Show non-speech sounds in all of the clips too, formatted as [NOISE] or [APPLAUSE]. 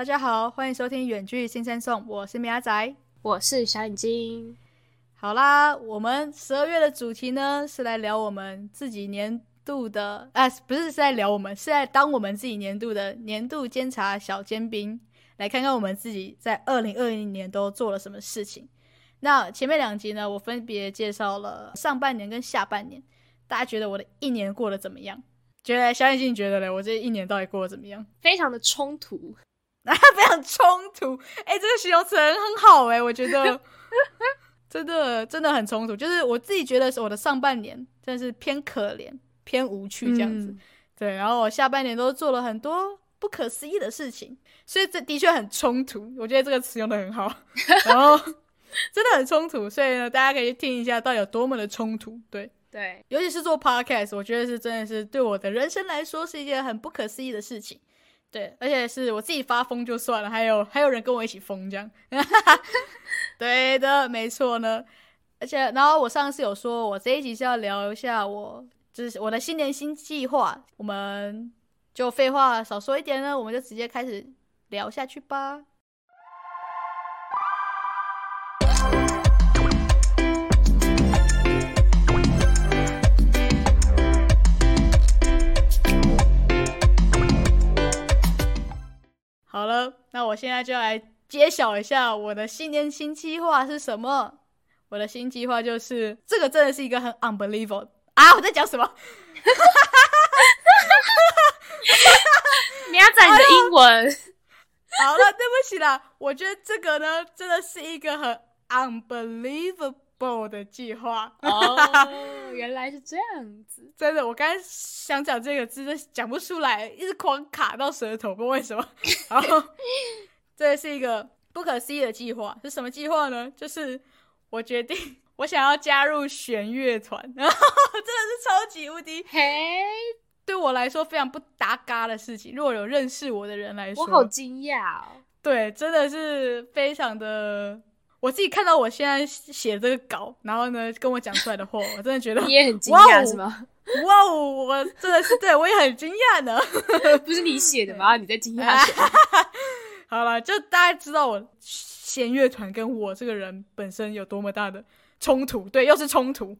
大家好，欢迎收听《远距新生颂》，我是米阿仔，我是小眼睛。好啦，我们十二月的主题呢是来聊我们自己年度的，啊，不是是在聊我们，是在当我们自己年度的年度监察小尖兵，来看看我们自己在二零二零年都做了什么事情。那前面两集呢，我分别介绍了上半年跟下半年，大家觉得我的一年过得怎么样？觉得小眼睛觉得嘞，我这一年到底过得怎么样？非常的冲突，啊，非常冲突。哎，这个形容词很好哎，我觉得 [LAUGHS] 真的真的很冲突。就是我自己觉得是我的上半年真的是偏可怜、偏无趣这样子。对，然后我下半年都做了很多不可思议的事情，所以这的确很冲突。我觉得这个词用的很好，[LAUGHS] 然后真的很冲突。所以呢，大家可以听一下到底有多么的冲突。对。对，尤其是做 podcast，我觉得是真的是对我的人生来说是一件很不可思议的事情。对，而且是我自己发疯就算了，还有还有人跟我一起疯这样。[LAUGHS] 对的，没错呢。而且，然后我上次有说，我这一集是要聊一下我就是我的新年新计划。我们就废话少说一点呢，我们就直接开始聊下去吧。好了，那我现在就来揭晓一下我的新年新计划是什么。我的新计划就是这个，真的是一个很 unbelievable 啊！我在讲什么？[LAUGHS] 你要讲你的英文。[LAUGHS] 好了，对不起啦，我觉得这个呢，真的是一个很 unbelievable。的计划哦，[LAUGHS] 原来是这样子。真的，我刚才想讲这个字，讲不出来，一直狂卡到舌头，不知道为什么。[LAUGHS] 然后，这是一个不可思议的计划，是什么计划呢？就是我决定，我想要加入弦乐团，然 [LAUGHS] 后真的是超级无敌嘿，对我来说非常不搭嘎的事情。如果有认识我的人来说，我好惊讶哦。对，真的是非常的。我自己看到我现在写这个稿，然后呢跟我讲出来的话，我真的觉得 [LAUGHS] 你也很惊讶是吗？哇哦，我真的是对我也很惊讶呢。[LAUGHS] 不是你写的吗？你在惊讶什么？[LAUGHS] 好了，就大家知道我弦乐团跟我这个人本身有多么大的冲突，对，又是冲突。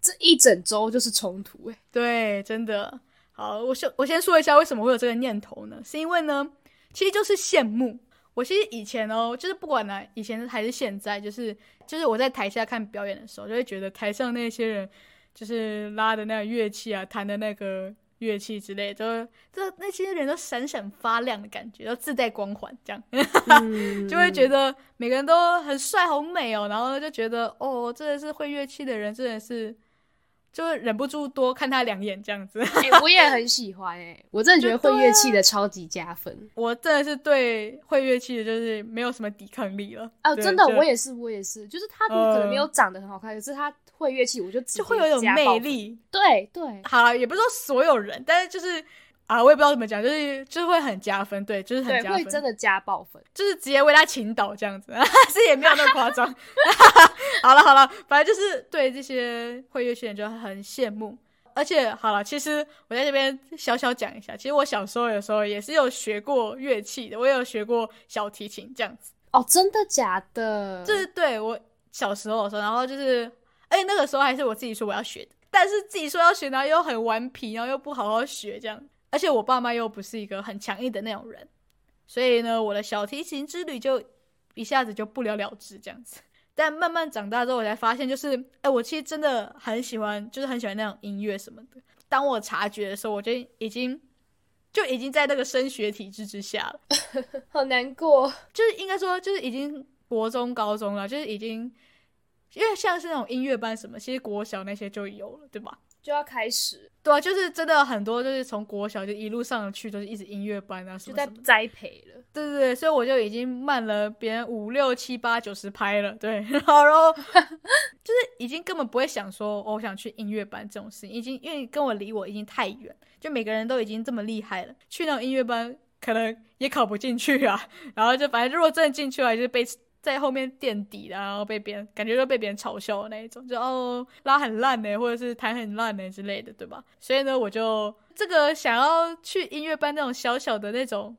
这一整周就是冲突，哎，对，真的。好，我先我先说一下为什么会有这个念头呢？是因为呢，其实就是羡慕。我其实以前哦，就是不管呢，以前还是现在，就是就是我在台下看表演的时候，就会觉得台上那些人，就是拉的那个乐器啊，弹的那个乐器之类，都这那些人都闪闪发亮的感觉，都自带光环，这样，[LAUGHS] 就会觉得每个人都很帅、好美哦，然后就觉得哦，真的是会乐器的人，真的是。就忍不住多看他两眼这样子，我也很喜欢哎，我真的觉得会乐器的超级加分。我真的是对会乐器的，就是没有什么抵抗力了。哦，真的，我也是，我也是，就是他可能没有长得很好看，可是他会乐器，我就就会有一种魅力。对对，好了，也不是说所有人，但是就是。啊，我也不知道怎么讲，就是就是会很加分，对，就是很加分，会真的加爆分，就是直接为他倾倒这样子，[LAUGHS] 是也没有那么夸张。[LAUGHS] 好了好了，反正就是对这些会乐器人就很羡慕。而且好了，其实我在这边小小讲一下，其实我小时候有时候也是有学过乐器的，我也有学过小提琴这样子。哦，真的假的？就是对我小时候的时候，然后就是，哎，那个时候还是我自己说我要学的，但是自己说要学，然后又很顽皮，然后又不好好学这样。而且我爸妈又不是一个很强硬的那种人，所以呢，我的小提琴之旅就一下子就不了了之这样子。但慢慢长大之后，我才发现，就是哎，我其实真的很喜欢，就是很喜欢那种音乐什么的。当我察觉的时候，我就已经就已经在那个升学体制之下了，[LAUGHS] 好难过。就是应该说，就是已经国中、高中了，就是已经因为像是那种音乐班什么，其实国小那些就有了，对吧？就要开始，对啊，就是真的很多，就是从国小就一路上去，都是一直音乐班啊，就在栽培了。对对对，所以我就已经慢了别人五六七八九十拍了，对，然 [LAUGHS] 后然后就是已经根本不会想说我想去音乐班这种事情，已经因为跟我离我已经太远，就每个人都已经这么厉害了，去那种音乐班可能也考不进去啊，然后就反正如果真的进去了，就是被。在后面垫底的，然后被别人感觉就被别人嘲笑的那一种，就哦拉很烂呢，或者是弹很烂呢之类的，对吧？所以呢，我就这个想要去音乐班那种小小的那种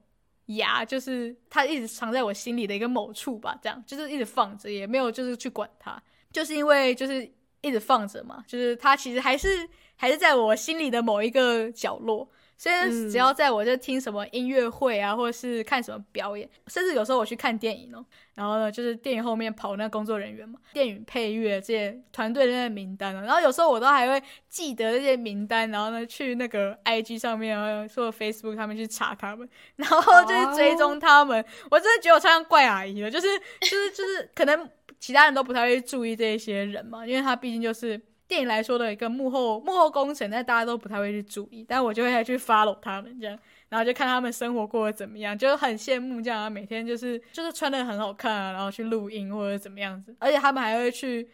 牙，就是它一直藏在我心里的一个某处吧，这样就是一直放着，也没有就是去管它，就是因为就是一直放着嘛，就是它其实还是还是在我心里的某一个角落。所以只要在我就听什么音乐会啊，或者是看什么表演，甚至有时候我去看电影哦，然后呢，就是电影后面跑那工作人员嘛，电影配乐这些团队的那些名单啊，然后有时候我都还会记得这些名单，然后呢去那个 IG 上面啊，或者 Facebook 上面去查他们，然后就是追踪他们。我真的觉得我超像怪阿姨了，就是就是就是可能其他人都不太会注意这些人嘛，因为他毕竟就是。电影来说的一个幕后幕后工程，但大家都不太会去注意，但我就会去 follow 他们这样，然后就看他们生活过得怎么样，就很羡慕这样，每天就是就是穿的很好看啊，然后去录音或者怎么样子，而且他们还会去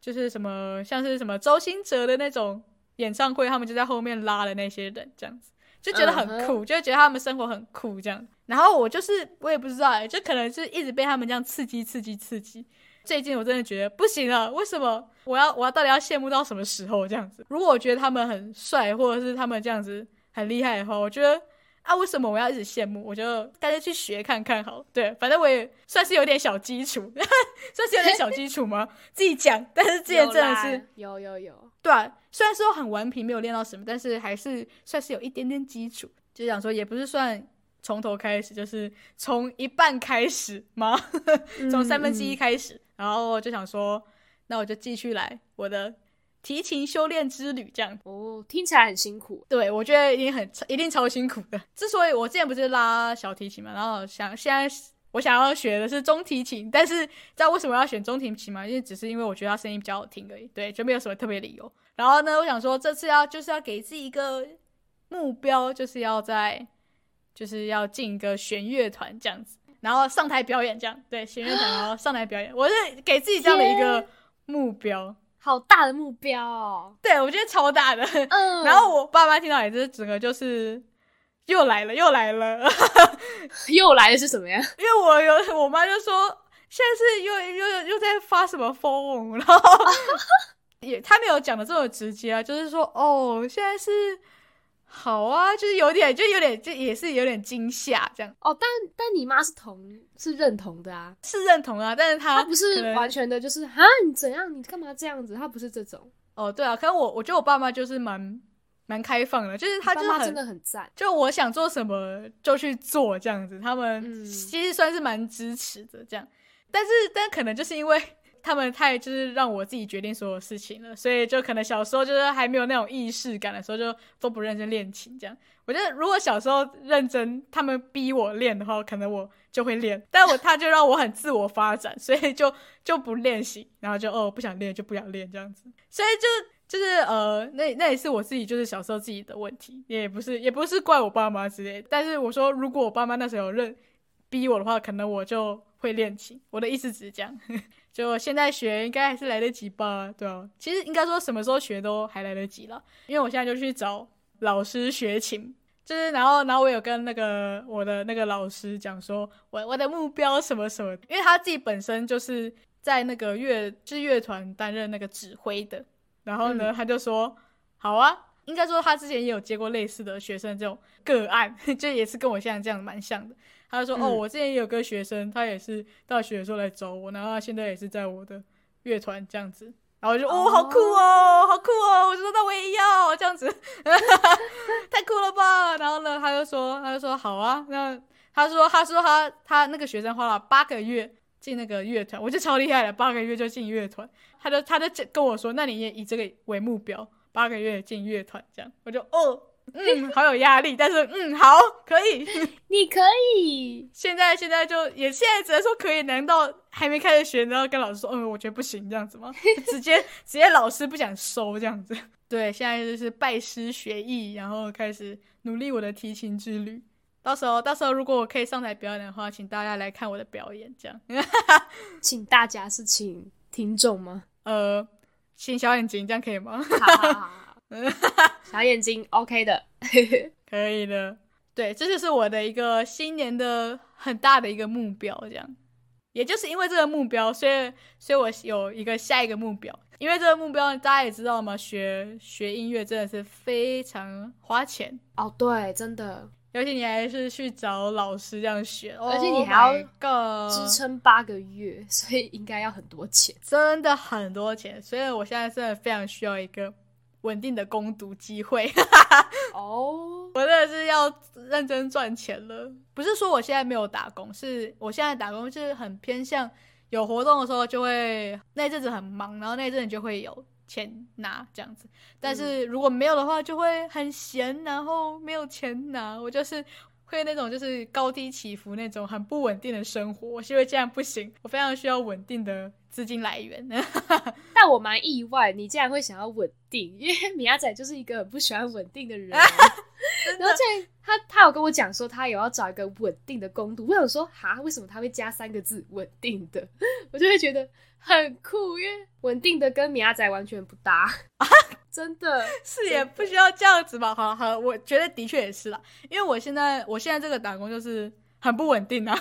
就是什么像是什么周星哲的那种演唱会，他们就在后面拉的那些人这样子，就觉得很酷，就觉得他们生活很酷这样，然后我就是我也不知道，就可能是一直被他们这样刺激刺激刺激。最近我真的觉得不行了，为什么我要我要到底要羡慕到什么时候这样子？如果我觉得他们很帅，或者是他们这样子很厉害的话，我觉得啊，为什么我要一直羡慕？我就大家去学看看好。对，反正我也算是有点小基础，[LAUGHS] 算是有点小基础吗？自己讲，但是之前真的是有有有，对啊，虽然说很顽皮，没有练到什么，但是还是算是有一点点基础。就想说，也不是算从头开始，就是从一半开始吗？[LAUGHS] 从三分之一开始。然后就想说，那我就继续来我的提琴修炼之旅，这样哦，听起来很辛苦。对，我觉得一定很一定超辛苦的。之所以我之前不是拉小提琴嘛，然后想现在我想要学的是中提琴，但是知道为什么要选中提琴吗？因为只是因为我觉得它声音比较好听而已，对，就没有什么特别理由。然后呢，我想说这次要就是要给自己一个目标，就是要在就是要进一个弦乐团这样子。然后上台表演，这样对，弦乐团，然后上台表演，我是给自己这样的一个目标，好大的目标哦。对，我觉得超大的。嗯。然后我爸妈听到也是整个就是又来了，又来了，[LAUGHS] 又来的是什么呀？因为我有我妈就说现在是又又又在发什么疯，然后 [LAUGHS] 也他没有讲的这么直接啊，就是说哦，现在是。好啊，就是有点，就有点，就也是有点惊吓这样。哦，但但你妈是同是认同的啊，是认同啊，但是她不是完全的，就是啊，你怎样，你干嘛这样子？她不是这种。哦，对啊，可是我我觉得我爸妈就是蛮蛮开放的，就是他就是真的很赞，就我想做什么就去做这样子，他们其实算是蛮支持的这样。但是但可能就是因为。他们太就是让我自己决定所有事情了，所以就可能小时候就是还没有那种意识感的时候，就都不认真练琴。这样，我觉得如果小时候认真，他们逼我练的话，可能我就会练。但我他就让我很自我发展，所以就就不练习，然后就哦不想练就不想练这样子。所以就就是呃，那那也是我自己就是小时候自己的问题，也不是也不是怪我爸妈之类。但是我说，如果我爸妈那时候认逼我的话，可能我就会练琴。我的意思只是这样。就现在学应该还是来得及吧，对啊，其实应该说什么时候学都还来得及了，因为我现在就去找老师学琴，就是然后然后我有跟那个我的那个老师讲说，我我的目标什么什么，因为他自己本身就是在那个乐就是乐团担任那个指挥的，然后呢他就说好啊，应该说他之前也有接过类似的学生这种个案，[LAUGHS] 就也是跟我现在这样蛮像的。他就说：“哦，我之前也有个学生，他也是大学的时候来找我，然后他现在也是在我的乐团这样子。然后我就哦，好酷哦，好酷哦！我就说那我也要这样子，[LAUGHS] 太酷了吧！然后呢，他就说，他就说好啊。那他说，他说他他那个学生花了八个月进那个乐团，我就超厉害了，八个月就进乐团。他就他就跟我说，那你也以这个为目标，八个月进乐团这样。我就哦。”嗯，好有压力，但是嗯，好，可以，[LAUGHS] 你可以。[LAUGHS] 现在现在就也现在只能说可以，难道还没开始学，然后跟老师说，嗯，我觉得不行这样子吗？[LAUGHS] 直接直接老师不想收这样子。对，现在就是拜师学艺，然后开始努力我的提琴之旅。到时候到时候如果我可以上台表演的话，请大家来看我的表演，这样。请大家是请听众吗？呃，请小眼睛，这样可以吗？好好好。[LAUGHS] 小眼睛，OK 的，[LAUGHS] 可以的。对，这就是我的一个新年的很大的一个目标，这样也就是因为这个目标，所以所以我有一个下一个目标。因为这个目标，大家也知道嘛，学学音乐真的是非常花钱哦。对，真的，尤其你还是去找老师这样学，而且你还要支撑八个月，所以应该要很多钱，真的很多钱。所以我现在真的非常需要一个稳定的攻读机会。[LAUGHS] 哦，我真的是要认真赚钱了。不是说我现在没有打工，是我现在打工是很偏向。有活动的时候就会那阵子很忙，然后那阵子就会有钱拿这样子。但是如果没有的话，就会很闲，然后没有钱拿。我就是会那种就是高低起伏那种很不稳定的生活。我是因为这样不行，我非常需要稳定的资金来源。[LAUGHS] 但我蛮意外，你竟然会想要稳定，[LAUGHS] 因为米亚仔就是一个很不喜欢稳定的人。[LAUGHS] 然后这他他有跟我讲说，他有要找一个稳定的工读。我想说，哈，为什么他会加三个字“稳定的”？我就会觉得很酷，因为稳定的跟米亚仔完全不搭啊！真的是也不需要这样子吧？好好，我觉得的确也是啦，因为我现在我现在这个打工就是很不稳定啊，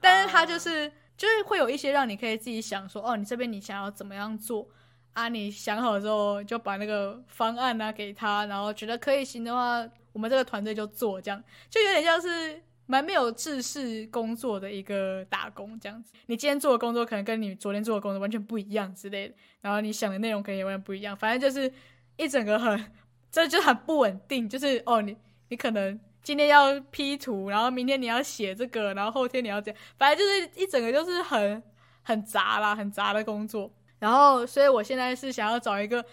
但是他就是就是会有一些让你可以自己想说，哦，你这边你想要怎么样做。啊，你想好之后就把那个方案啊给他，然后觉得可以行的话，我们这个团队就做，这样就有点像是蛮没有制式工作的一个打工这样子。你今天做的工作可能跟你昨天做的工作完全不一样之类的，然后你想的内容可能也完全不一样，反正就是一整个很，这就很不稳定。就是哦，你你可能今天要 P 图，然后明天你要写这个，然后后天你要这样，反正就是一整个就是很很杂啦，很杂的工作。然后，所以我现在是想要找一个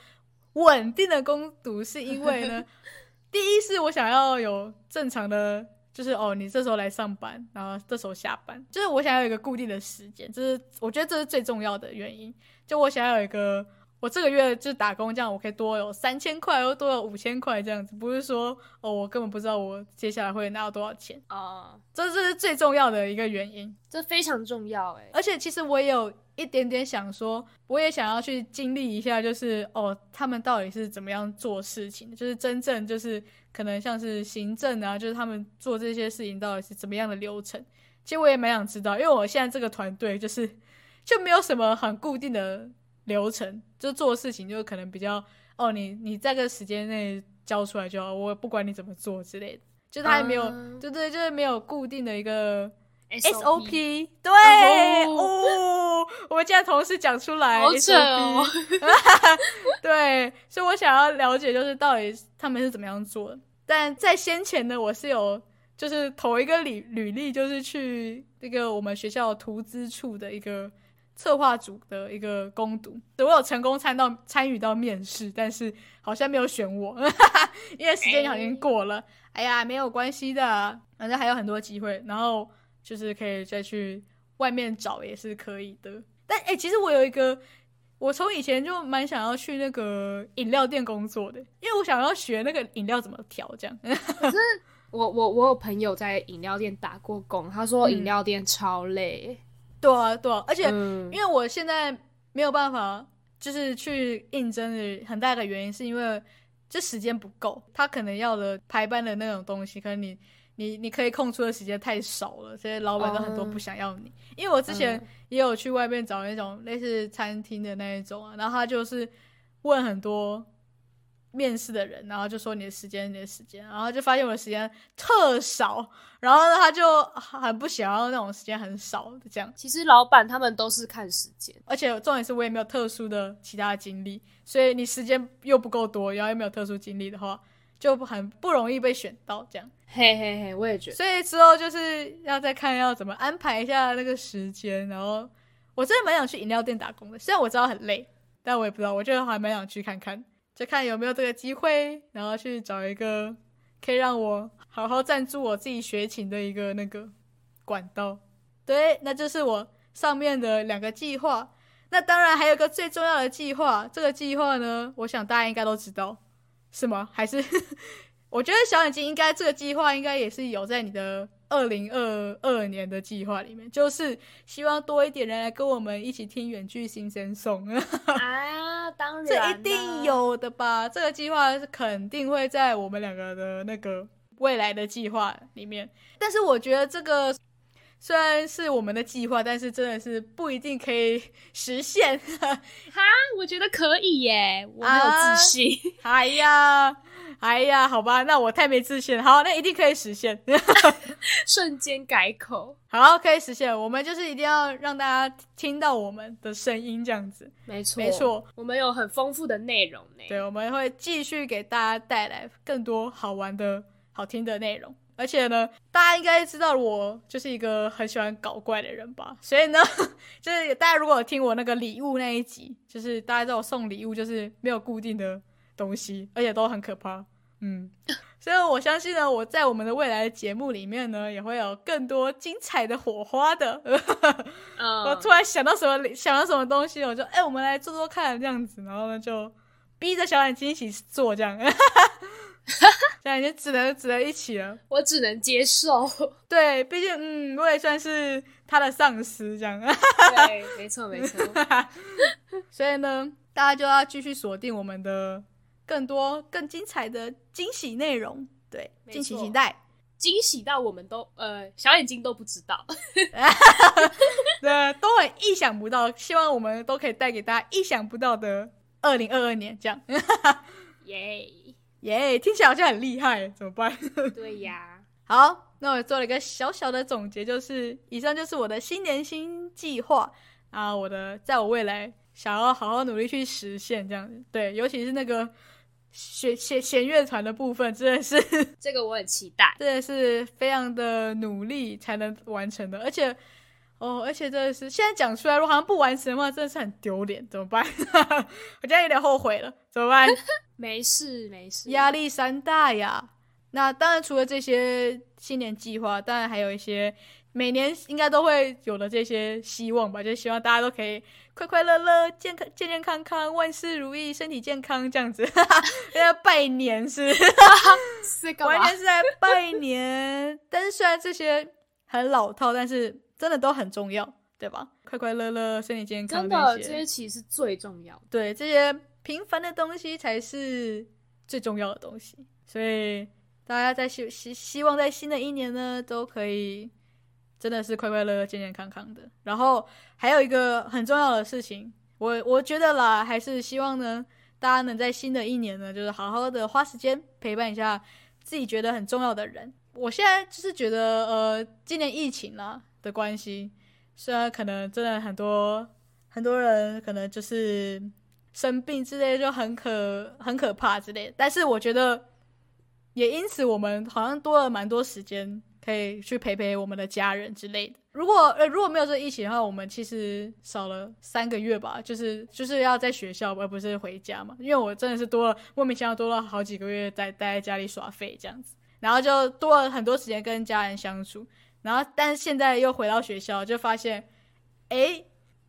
稳定的工读，是因为呢，[LAUGHS] 第一是我想要有正常的，就是哦，你这时候来上班，然后这时候下班，就是我想要有一个固定的时间，这是我觉得这是最重要的原因。就我想要有一个，我这个月就打工这样，我可以多有三千块，或多有五千块这样子，不是说哦，我根本不知道我接下来会拿到多少钱啊，这这是最重要的一个原因，这非常重要哎，而且其实我也有。一点点想说，我也想要去经历一下，就是哦，他们到底是怎么样做事情，就是真正就是可能像是行政啊，就是他们做这些事情到底是怎么样的流程。其实我也蛮想知道，因为我现在这个团队就是就没有什么很固定的流程，就做事情就可能比较哦，你你在个时间内交出来就好，我不管你怎么做之类的，就他也没有，对对，就是没有固定的一个。SOP 对哦，我们家同事讲出来，好扯哦。[LAUGHS] 对，所以我想要了解，就是到底他们是怎么样做的。但在先前呢，我是有就是投一个履履历，就是去那个我们学校图资处的一个策划组的一个攻读，我有成功参到参与到面试，但是好像没有选我，[LAUGHS] 因为时间已经过了。哎呀，没有关系的，反正还有很多机会。然后。就是可以再去外面找也是可以的，但哎，其实我有一个，我从以前就蛮想要去那个饮料店工作的，因为我想要学那个饮料怎么调这样。可是我我我有朋友在饮料店打过工，他说饮料店超累。对啊，对啊，而且因为我现在没有办法，就是去应征的很大的原因是因为这时间不够，他可能要的排班的那种东西，可能你。你你可以空出的时间太少了，所以老板都很多不想要你。因为我之前也有去外面找那种类似餐厅的那一种啊，然后他就是问很多面试的人，然后就说你的时间，你的时间，然后就发现我的时间特少，然后他就很不想要那种时间很少的这样。其实老板他们都是看时间，而且重点是我也没有特殊的其他经历，所以你时间又不够多，然后又没有特殊经历的话。就很不容易被选到，这样，嘿嘿嘿，我也觉得。所以之后就是要再看要怎么安排一下那个时间，然后我真的蛮想去饮料店打工的，虽然我知道很累，但我也不知道，我觉得还蛮想去看看，就看有没有这个机会，然后去找一个可以让我好好赞助我自己学琴的一个那个管道。对，那就是我上面的两个计划。那当然还有个最重要的计划，这个计划呢，我想大家应该都知道。是吗？还是我觉得小眼睛应该这个计划应该也是有在你的二零二二年的计划里面，就是希望多一点人来跟我们一起听远距新生颂啊！当然，这一定有的吧？这个计划是肯定会在我们两个的那个未来的计划里面。但是我觉得这个虽然是我们的计划，但是真的是不一定可以实现。哈，我觉得可以耶，我没有自信。哎呀，哎呀，好吧，那我太没自信了。好，那一定可以实现。[LAUGHS] 瞬间改口，好，可以实现。我们就是一定要让大家听到我们的声音，这样子。没错，没错，我们有很丰富的内容呢。对，我们会继续给大家带来更多好玩的、好听的内容。而且呢，大家应该知道我就是一个很喜欢搞怪的人吧？所以呢，[LAUGHS] 就是大家如果有听我那个礼物那一集，就是大家知道我送礼物就是没有固定的东西，而且都很可怕。嗯，所以我相信呢，我在我们的未来的节目里面呢，也会有更多精彩的火花的。[LAUGHS] 我突然想到什么，想到什么东西，我就哎，我们来做做看这样子，然后呢，就逼着小眼睛一起做这样。这样就只能只能一起了，我只能接受。对，毕竟嗯，我也算是他的上司这样。[LAUGHS] 对，没错没错。[LAUGHS] 所以呢，大家就要继续锁定我们的更多更精彩的惊喜内容。对，敬请期待。惊喜到我们都呃小眼睛都不知道，[LAUGHS] 对，都很意想不到。希望我们都可以带给大家意想不到的二零二二年这样。[LAUGHS] 耶。耶，听起来好像很厉害，怎么办？对呀，[LAUGHS] 好，那我做了一个小小的总结，就是以上就是我的新年新计划啊，我的在我未来想要好好努力去实现这样子。对，尤其是那个弦弦弦乐团的部分，真的是 [LAUGHS] 这个我很期待，真的是非常的努力才能完成的，而且。哦，而且真的是现在讲出来，如果好像不完成的话，真的是很丢脸，怎么办？[LAUGHS] 我现在有点后悔了，怎么办？[LAUGHS] 没事没事，压力山大呀。那当然，除了这些新年计划，当然还有一些每年应该都会有的这些希望吧，就希望大家都可以快快乐乐、健康健健康康、万事如意、身体健康这样子。[LAUGHS] 在拜年是，完全是在拜年。但是虽然这些很老套，但是。真的都很重要，对吧？快快乐乐，身体健康，真的这些其实最重要。对，这些平凡的东西才是最重要的东西。所以大家在希希希望在新的一年呢，都可以真的是快快乐乐、健健康康的。然后还有一个很重要的事情，我我觉得啦，还是希望呢，大家能在新的一年呢，就是好好的花时间陪伴一下自己觉得很重要的人。我现在就是觉得，呃，今年疫情啦。的关系，虽然可能真的很多很多人可能就是生病之类，就很可很可怕之类，但是我觉得也因此我们好像多了蛮多时间可以去陪陪我们的家人之类的。如果呃如果没有这疫情的话，我们其实少了三个月吧，就是就是要在学校而不是回家嘛。因为我真的是多了莫名其妙多了好几个月在待在家里耍废这样子，然后就多了很多时间跟家人相处。然后，但是现在又回到学校，就发现，哎，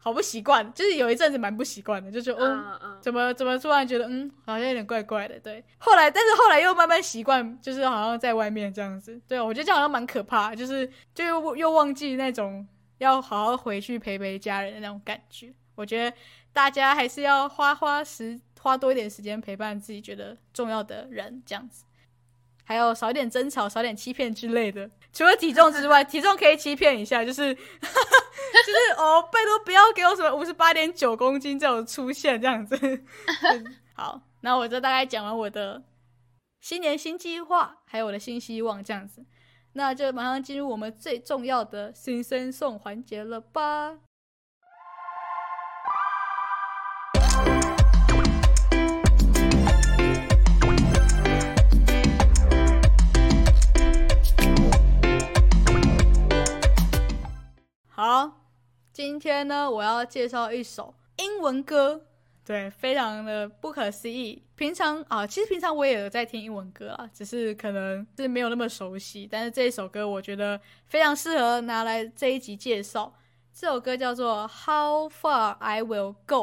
好不习惯，就是有一阵子蛮不习惯的，就觉得，嗯，怎么怎么突然觉得，嗯，好像有点怪怪的，对。后来，但是后来又慢慢习惯，就是好像在外面这样子，对我觉得这样好像蛮可怕，就是就又又忘记那种要好好回去陪陪家人的那种感觉。我觉得大家还是要花花时花多一点时间陪伴自己觉得重要的人，这样子。还有少一点争吵，少点欺骗之类的。除了体重之外，体重可以欺骗一下，就是 [LAUGHS] 就是哦，拜托不要给我什么五十八点九公斤这种出现这样子。[LAUGHS] 好，那我就大概讲完我的新年新计划，还有我的新希望这样子，那就马上进入我们最重要的新生送环节了吧。好，今天呢，我要介绍一首英文歌，对，非常的不可思议。平常啊，其实平常我也有在听英文歌啊，只是可能是没有那么熟悉。但是这一首歌，我觉得非常适合拿来这一集介绍。这首歌叫做《How Far I Will Go》。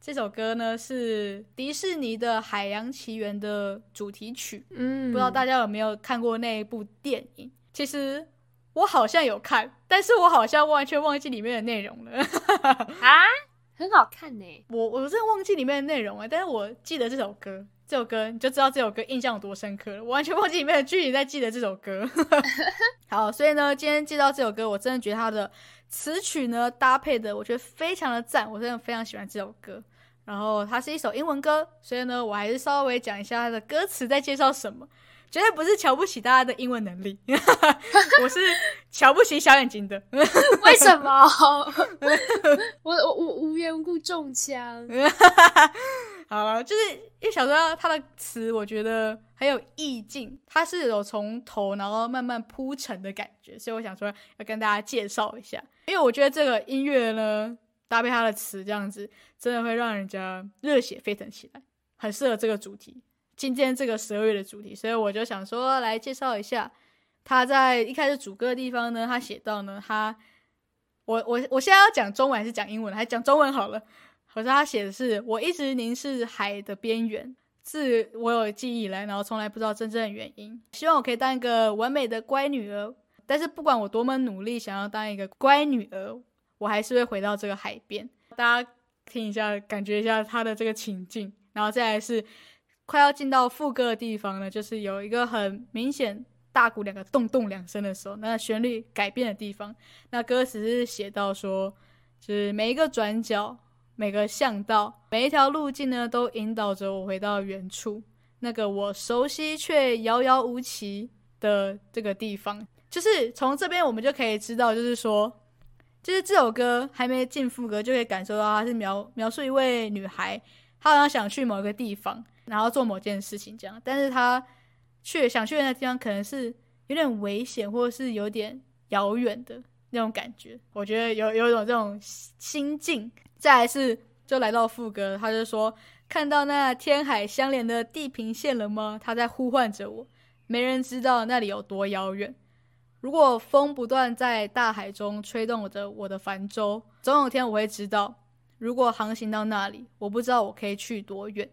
这首歌呢是迪士尼的《海洋奇缘》的主题曲。嗯，不知道大家有没有看过那一部电影？其实。我好像有看，但是我好像完全忘记里面的内容了。[LAUGHS] 啊很好看呢。我我真的忘记里面的内容了，但是我记得这首歌，这首歌你就知道这首歌印象有多深刻了。我完全忘记里面的剧情，在记得这首歌。[LAUGHS] 好，所以呢，今天介绍这首歌，我真的觉得它的词曲呢搭配的，我觉得非常的赞，我真的非常喜欢这首歌。然后它是一首英文歌，所以呢，我还是稍微讲一下它的歌词在介绍什么。绝对不是瞧不起大家的英文能力，[LAUGHS] 我是瞧不起小眼睛的。为什么？[LAUGHS] 我我我无缘无故中枪。[LAUGHS] 好了，就是因为小说它的词，我觉得很有意境，它是有从头然后慢慢铺陈的感觉，所以我想说要跟大家介绍一下。因为我觉得这个音乐呢，搭配它的词，这样子真的会让人家热血沸腾起来，很适合这个主题。今天这个十二月的主题，所以我就想说来介绍一下。他在一开始主歌的地方呢，他写到呢，他我我我现在要讲中文还是讲英文？还是讲中文好了。可是他写的是：我一直凝视海的边缘，自我有记忆以来，然后从来不知道真正的原因。希望我可以当一个完美的乖女儿，但是不管我多么努力想要当一个乖女儿，我还是会回到这个海边。大家听一下，感觉一下他的这个情境，然后再来是快要进到副歌的地方呢，就是有一个很明显大鼓两个咚咚两声的时候，那旋律改变的地方，那歌词是写到说，就是每一个转角。每个巷道，每一条路径呢，都引导着我回到原处，那个我熟悉却遥遥无期的这个地方。就是从这边我们就可以知道，就是说，就是这首歌还没进副歌，就可以感受到它是描描述一位女孩，她好像想去某一个地方，然后做某件事情这样，但是他去想去的那地方可能是有点危险，或者是有点遥远的那种感觉。我觉得有有一种这种心境。再来是，就来到副歌，他就说：“看到那天海相连的地平线了吗？他在呼唤着我。没人知道那里有多遥远。如果风不断在大海中吹动着我的帆舟，总有天我会知道。如果航行到那里，我不知道我可以去多远。”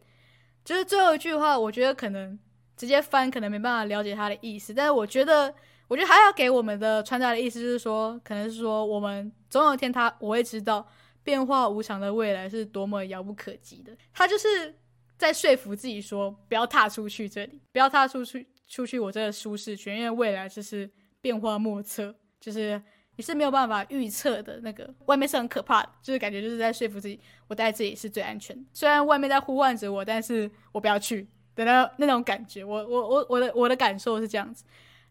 就是最后一句话，我觉得可能直接翻，可能没办法了解他的意思。但是我觉得，我觉得还要给我们的传达的意思，就是说，可能是说，我们总有一天他我会知道。变化无常的未来是多么遥不可及的，他就是在说服自己说，不要踏出去这里，不要踏出去出去我这个舒适圈，因为未来就是变化莫测，就是你是没有办法预测的。那个外面是很可怕的，就是感觉就是在说服自己，我待在这里是最安全的。虽然外面在呼唤着我，但是我不要去的那那种感觉。我我我我的我的感受是这样子。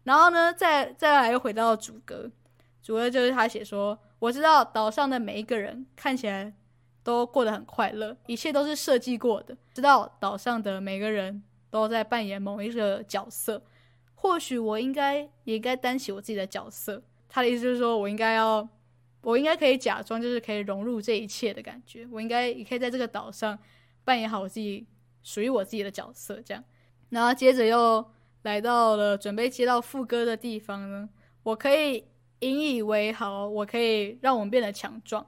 然后呢，再再来又回到主歌，主歌就是他写说。我知道岛上的每一个人看起来都过得很快乐，一切都是设计过的。知道岛上的每个人都在扮演某一个角色，或许我应该也应该担起我自己的角色。他的意思就是说我应该要，我应该可以假装，就是可以融入这一切的感觉。我应该也可以在这个岛上扮演好我自己属于我自己的角色。这样，然后接着又来到了准备接到副歌的地方呢，我可以。引以为豪，我可以让我们变得强壮。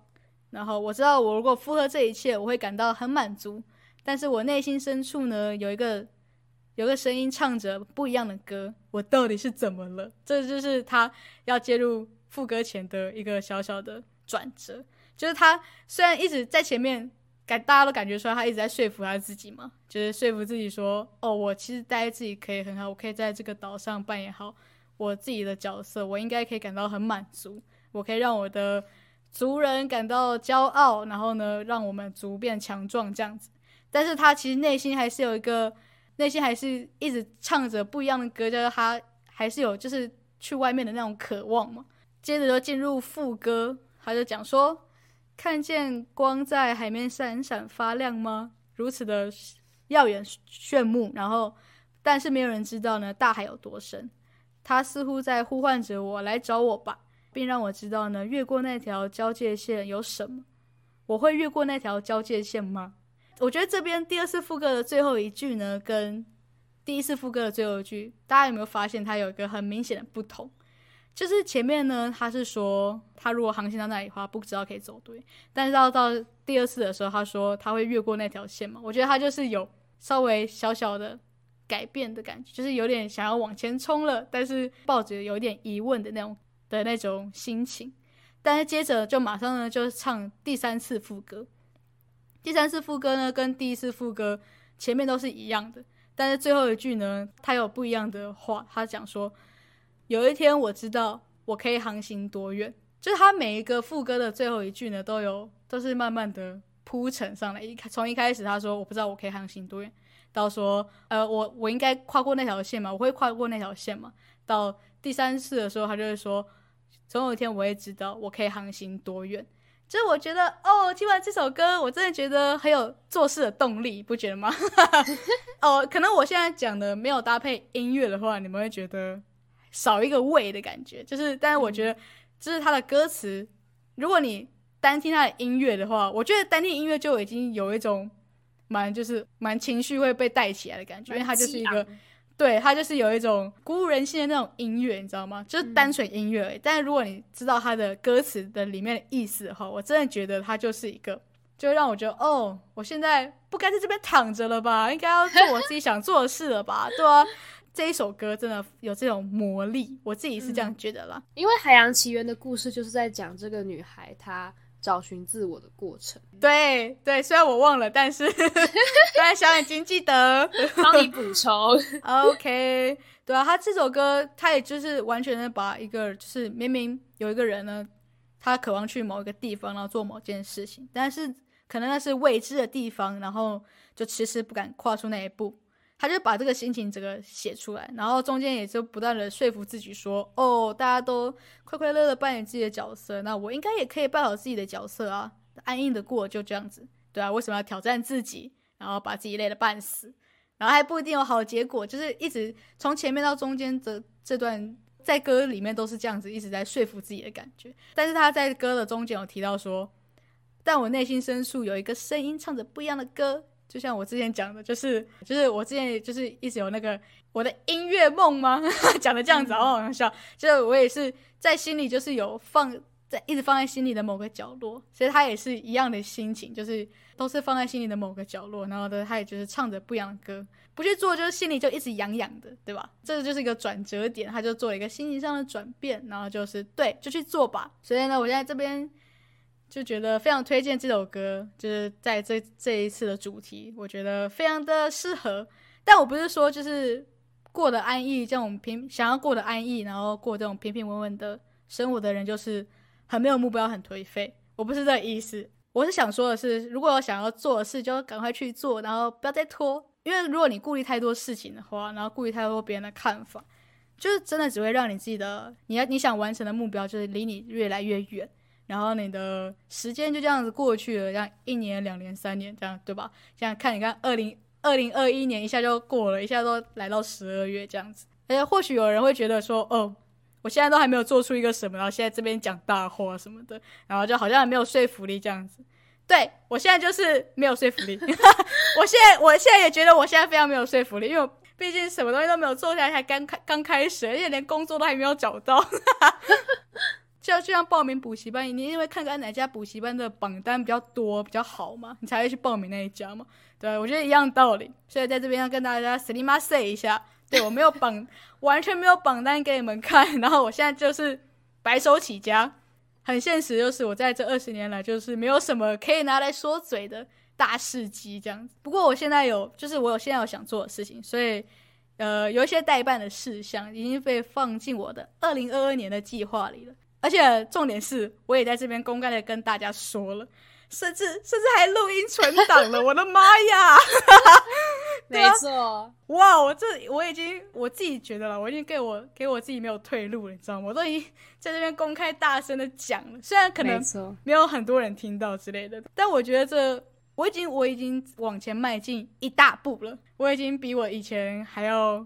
然后我知道，我如果符合这一切，我会感到很满足。但是我内心深处呢，有一个有个声音唱着不一样的歌。我到底是怎么了？这就是他要接入副歌前的一个小小的转折。就是他虽然一直在前面感，大家都感觉出来他一直在说服他自己嘛，就是说服自己说：“哦，我其实待在自己可以很好，我可以在这个岛上扮演好。”我自己的角色，我应该可以感到很满足。我可以让我的族人感到骄傲，然后呢，让我们族变强壮这样子。但是他其实内心还是有一个，内心还是一直唱着不一样的歌，就是他还是有就是去外面的那种渴望嘛。接着就进入副歌，他就讲说：“看见光在海面闪闪发亮吗？如此的耀眼炫目。然后，但是没有人知道呢，大海有多深。”他似乎在呼唤着我来找我吧，并让我知道呢，越过那条交界线有什么？我会越过那条交界线吗？我觉得这边第二次副歌的最后一句呢，跟第一次副歌的最后一句，大家有没有发现它有一个很明显的不同？就是前面呢，他是说他如果航行到那里的话，不知道可以走对，但是到到第二次的时候，他说他会越过那条线嘛？我觉得他就是有稍微小小的。改变的感觉，就是有点想要往前冲了，但是抱着有点疑问的那种的那种心情。但是接着就马上呢，就唱第三次副歌。第三次副歌呢，跟第一次副歌前面都是一样的，但是最后一句呢，它有不一样的话。他讲说，有一天我知道我可以航行多远。就是他每一个副歌的最后一句呢，都有都是慢慢的铺陈上来。一从一开始他说我不知道我可以航行多远，到说呃我我应该跨过那条线嘛？我会跨过那条线嘛？到第三次的时候，他就会说总有一天我会知道我可以航行多远。就是我觉得哦，听完这首歌，我真的觉得很有做事的动力，不觉得吗？[LAUGHS] 哦，可能我现在讲的没有搭配音乐的话，你们会觉得少一个味的感觉。就是，但是我觉得。就是他的歌词，如果你单听他的音乐的话，我觉得单听音乐就已经有一种蛮就是蛮情绪会被带起来的感觉，因为它就是一个，对，它就是有一种鼓舞人心的那种音乐，你知道吗？就是单纯音乐。但是如果你知道它的歌词的里面的意思的话，我真的觉得它就是一个，就让我觉得哦，我现在不该在这边躺着了吧？应该要做我自己想做的事了吧？对啊。这一首歌真的有这种魔力，我自己是这样觉得啦。因为《海洋奇缘》的故事就是在讲这个女孩她找寻自我的过程。[LAUGHS] 对对，虽然我忘了，但是 [LAUGHS] 但小眼睛记得 [LAUGHS] 帮你补充。OK，对啊，他这首歌，他也就是完全的把一个就是明明有一个人呢，他渴望去某一个地方，然后做某件事情，但是可能那是未知的地方，然后就迟迟不敢跨出那一步。他就把这个心情整个写出来，然后中间也就不断的说服自己说：“哦，大家都快快乐乐扮演自己的角色，那我应该也可以扮好自己的角色啊，安逸的过就这样子，对啊，为什么要挑战自己，然后把自己累得半死，然后还不一定有好结果，就是一直从前面到中间的这段在歌里面都是这样子，一直在说服自己的感觉。但是他在歌的中间有提到说，但我内心深处有一个声音唱着不一样的歌。”就像我之前讲的，就是就是我之前就是一直有那个我的音乐梦吗？[LAUGHS] 讲的这样子好好笑。就是我也是在心里，就是有放在一直放在心里的某个角落，所以他也是一样的心情，就是都是放在心里的某个角落。然后呢，他也就是唱着不一样的歌，不去做，就是心里就一直痒痒的，对吧？这就是一个转折点，他就做了一个心情上的转变，然后就是对，就去做吧。所以呢，我现在这边。就觉得非常推荐这首歌，就是在这这一次的主题，我觉得非常的适合。但我不是说就是过得安逸，这种平想要过得安逸，然后过这种平平稳稳的生活的人，就是很没有目标、很颓废。我不是这个意思，我是想说的是，如果有想要做的事，就赶快去做，然后不要再拖。因为如果你顾虑太多事情的话，然后顾虑太多别人的看法，就是真的只会让你自己的你要你想完成的目标，就是离你越来越远。然后你的时间就这样子过去了，像一年、两年、三年这样，对吧？像看你看，二零二零二一年一下就过了，一下都来到十二月这样子。哎，或许有人会觉得说，哦，我现在都还没有做出一个什么，然后现在这边讲大话什么的，然后就好像还没有说服力这样子。对我现在就是没有说服力，[LAUGHS] 我现在我现在也觉得我现在非常没有说服力，因为毕竟什么东西都没有做下来，才刚开刚开始，而且连工作都还没有找到。就就像报名补习班，你因为看看哪家补习班的榜单比较多、比较好嘛，你才会去报名那一家嘛。对，我觉得一样道理。所以在这边要跟大家 s l i m say 一下，对我没有榜，完全没有榜单给你们看。然后我现在就是白手起家，很现实，就是我在这二十年来就是没有什么可以拿来说嘴的大事迹这样子。不过我现在有，就是我有现在有想做的事情，所以呃，有一些代办的事项已经被放进我的二零二二年的计划里了。而且重点是，我也在这边公开的跟大家说了，甚至甚至还录音存档了。我的妈呀！[LAUGHS] 没错，哇！我这我已经我自己觉得了，我已经给我给我自己没有退路了，你知道吗？我都已经在这边公开大声的讲了，虽然可能没有很多人听到之类的，但我觉得这我已经我已经往前迈进一大步了，我已经比我以前还要。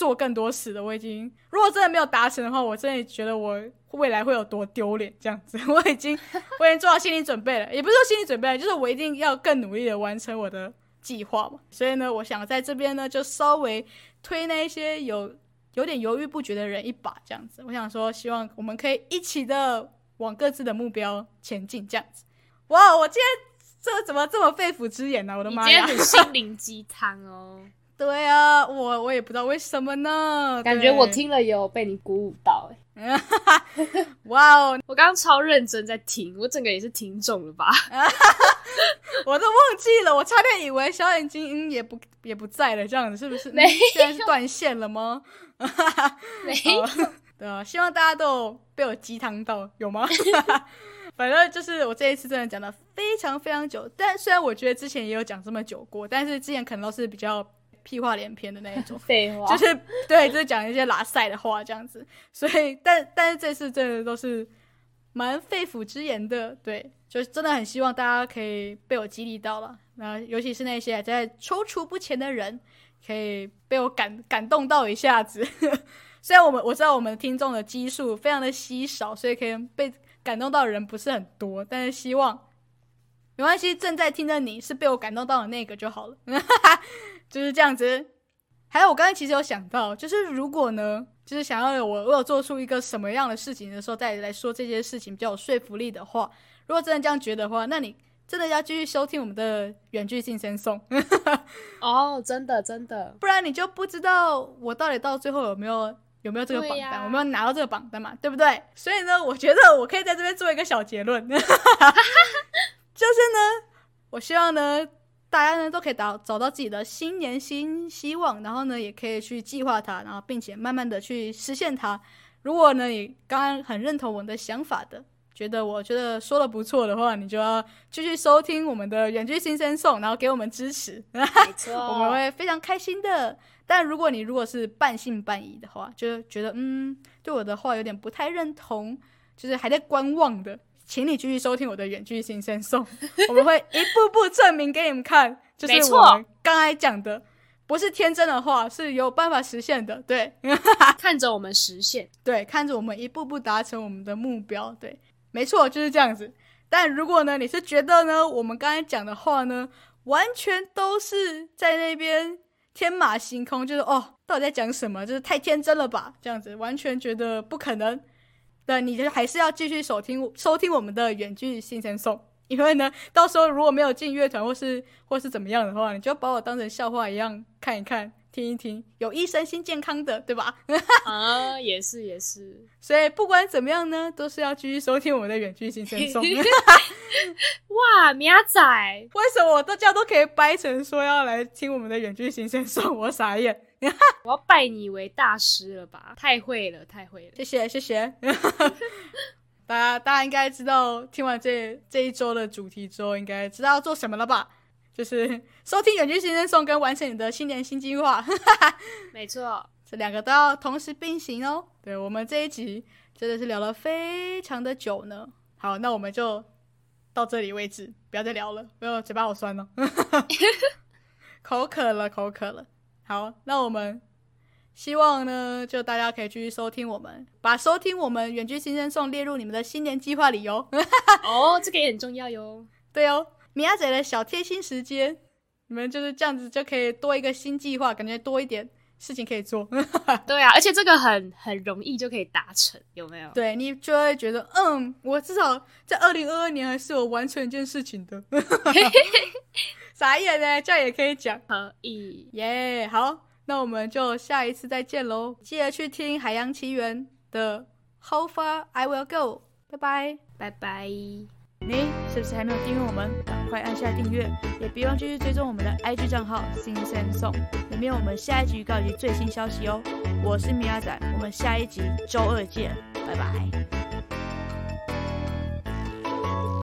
做更多事的，我已经如果真的没有达成的话，我真的觉得我未来会有多丢脸。这样子，[LAUGHS] 我已经我已经做好心理准备了，也不是说心理准备，就是我一定要更努力的完成我的计划嘛。所以呢，我想在这边呢，就稍微推那一些有有点犹豫不决的人一把，这样子。我想说，希望我们可以一起的往各自的目标前进，这样子。哇，我今天这怎么这么肺腑之言呢？我的妈呀，今天很心灵鸡汤哦。对啊，我我也不知道为什么呢，感觉我听了有被你鼓舞到，哎，[LAUGHS] 哇哦，[LAUGHS] 我刚刚超认真在听，我整个也是听中了吧？[LAUGHS] 我都忘记了，我差点以为小眼睛也不也不在了，这样子是不是？没有现在是断线了吗？没有，对啊，希望大家都有被我鸡汤到，有吗？反正就是我这一次真的讲的非常非常久，但虽然我觉得之前也有讲这么久过，但是之前可能都是比较屁话连篇的那一种。[LAUGHS] 废话，就是对，就是讲一些拉塞的话这样子，所以但但是这次真的都是蛮肺腑之言的，对，就是真的很希望大家可以被我激励到了，那尤其是那些还在踌躇不前的人，可以被我感感动到一下子。[LAUGHS] 虽然我们我知道我们听众的基数非常的稀少，所以可以被感动到的人不是很多，但是希望没关系，正在听的你是被我感动到的那个就好了，[LAUGHS] 就是这样子。还有，我刚才其实有想到，就是如果呢，就是想要有我我有做出一个什么样的事情的时候，再来说这些事情比较有说服力的话，如果真的这样觉得的话，那你真的要继续收听我们的远距性生送，[LAUGHS] 哦，真的真的，不然你就不知道我到底到最后有没有有没有这个榜单，我没有拿到这个榜单嘛，对不对？所以呢，我觉得我可以在这边做一个小结论，[LAUGHS] 就是呢，我希望呢。大家呢都可以找找到自己的新年新希望，然后呢也可以去计划它，然后并且慢慢的去实现它。如果呢你刚刚很认同我的想法的，觉得我觉得说的不错的话，你就要继续收听我们的远距新生颂，然后给我们支持。没错，我们会非常开心的。但如果你如果是半信半疑的话，就是觉得嗯，对我的话有点不太认同，就是还在观望的，请你继续收听我的远距新生送，[LAUGHS] 我们会一步步证明给你们看，就是我们刚才讲的不是天真的话，是有办法实现的。对 [LAUGHS] 看着我们实现，对，看着我们一步步达成我们的目标。对，没错，就是这样子。但如果呢，你是觉得呢，我们刚才讲的话呢，完全都是在那边天马行空，就是哦，到底在讲什么？就是太天真了吧？这样子，完全觉得不可能。对，你就还是要继续收听收听我们的远距新生送，因为呢，到时候如果没有进乐团或是或是怎么样的话，你就把我当成笑话一样看一看、听一听，有益身心健康的，对吧？[LAUGHS] 啊，也是也是，所以不管怎么样呢，都是要继续收听我们的远距新生送。为 [LAUGHS] 哇，明仔，为，什么大家都可以掰成说要来听我们的远距新生送？我傻眼。[LAUGHS] 我要拜你为大师了吧？太会了，太会了。谢谢谢谢。大 [LAUGHS] 家大家应该知道，听完这这一周的主题之后，应该知道要做什么了吧？就是收听远距新生送跟完成你的新年新计划，[LAUGHS] 没错，这两个都要同时并行哦。对我们这一集真的是聊了非常的久呢。好，那我们就到这里为止，不要再聊了，不要嘴巴好酸哦，口渴了，口渴了。好，那我们希望呢，就大家可以继续收听我们，把收听我们远距新生送列入你们的新年计划里哟。[LAUGHS] 哦，这个也很重要哟。[LAUGHS] 对哦，米亚姐的小贴心时间，你们就是这样子就可以多一个新计划，感觉多一点事情可以做。[LAUGHS] 对啊，而且这个很很容易就可以达成，有没有？对你就会觉得，嗯，我至少在二零二二年还是有完成一件事情的。傻眼呢，这样也可以讲。可以，耶好，那我们就下一次再见喽！记得去听《海洋奇缘》的 How Far I Will Go，拜拜。拜拜。你是不是还没有订阅我们？赶快按下订阅，也别忘继续追踪我们的 IG 账号新生送，里面有我们下一集预告以及最新消息哦。我是米亚仔，我们下一集周二见，拜拜。